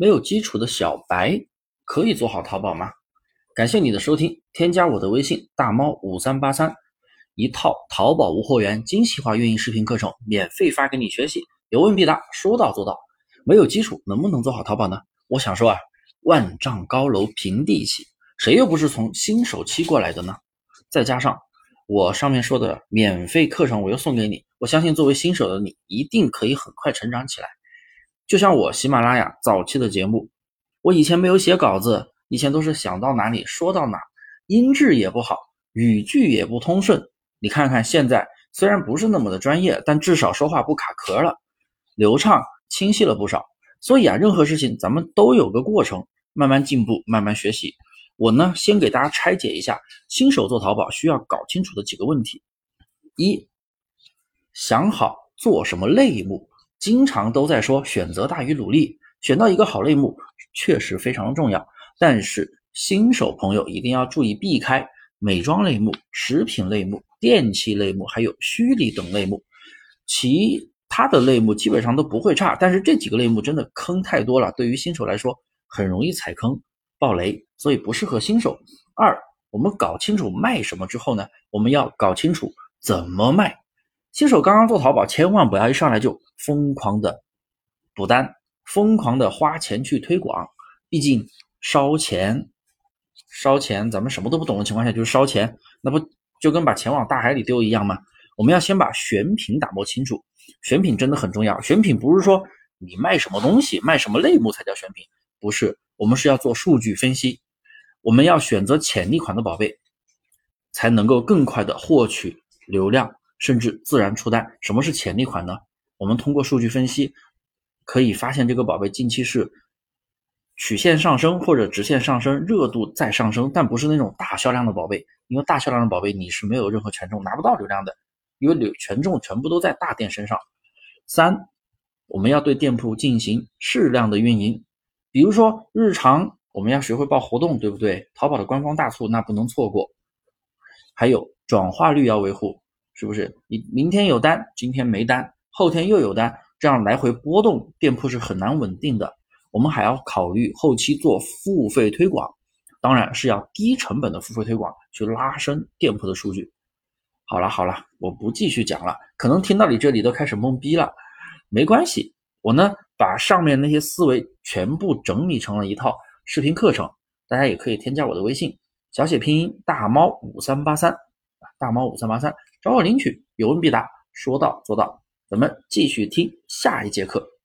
没有基础的小白可以做好淘宝吗？感谢你的收听，添加我的微信大猫五三八三，一套淘宝无货源精细化运营视频课程免费发给你学习，有问必答，说到做到。没有基础能不能做好淘宝呢？我想说啊，万丈高楼平地起，谁又不是从新手期过来的呢？再加上我上面说的免费课程，我又送给你，我相信作为新手的你一定可以很快成长起来。就像我喜马拉雅早期的节目，我以前没有写稿子，以前都是想到哪里说到哪，音质也不好，语句也不通顺。你看看现在，虽然不是那么的专业，但至少说话不卡壳了，流畅清晰了不少。所以啊，任何事情咱们都有个过程，慢慢进步，慢慢学习。我呢，先给大家拆解一下新手做淘宝需要搞清楚的几个问题：一，想好做什么类目。经常都在说选择大于努力，选到一个好类目确实非常重要。但是新手朋友一定要注意避开美妆类目、食品类目、电器类目，还有虚拟等类目。其他的类目基本上都不会差，但是这几个类目真的坑太多了，对于新手来说很容易踩坑爆雷，所以不适合新手。二，我们搞清楚卖什么之后呢，我们要搞清楚怎么卖。新手刚刚做淘宝，千万不要一上来就疯狂的补单，疯狂的花钱去推广，毕竟烧钱，烧钱，咱们什么都不懂的情况下就是烧钱，那不就跟把钱往大海里丢一样吗？我们要先把选品打磨清楚，选品真的很重要。选品不是说你卖什么东西，卖什么类目才叫选品，不是，我们是要做数据分析，我们要选择潜力款的宝贝，才能够更快的获取流量。甚至自然出单。什么是潜力款呢？我们通过数据分析，可以发现这个宝贝近期是曲线上升或者直线上升，热度在上升，但不是那种大销量的宝贝。因为大销量的宝贝你是没有任何权重，拿不到流量的，因为流权重全部都在大店身上。三，我们要对店铺进行适量的运营，比如说日常我们要学会报活动，对不对？淘宝的官方大促那不能错过，还有转化率要维护。是不是你明天有单，今天没单，后天又有单，这样来回波动，店铺是很难稳定的。我们还要考虑后期做付费推广，当然是要低成本的付费推广去拉升店铺的数据。好了好了，我不继续讲了，可能听到你这里都开始懵逼了，没关系，我呢把上面那些思维全部整理成了一套视频课程，大家也可以添加我的微信，小写拼音大猫五三八三大猫五三八三。找我领取，有问必答，说到做到。咱们继续听下一节课。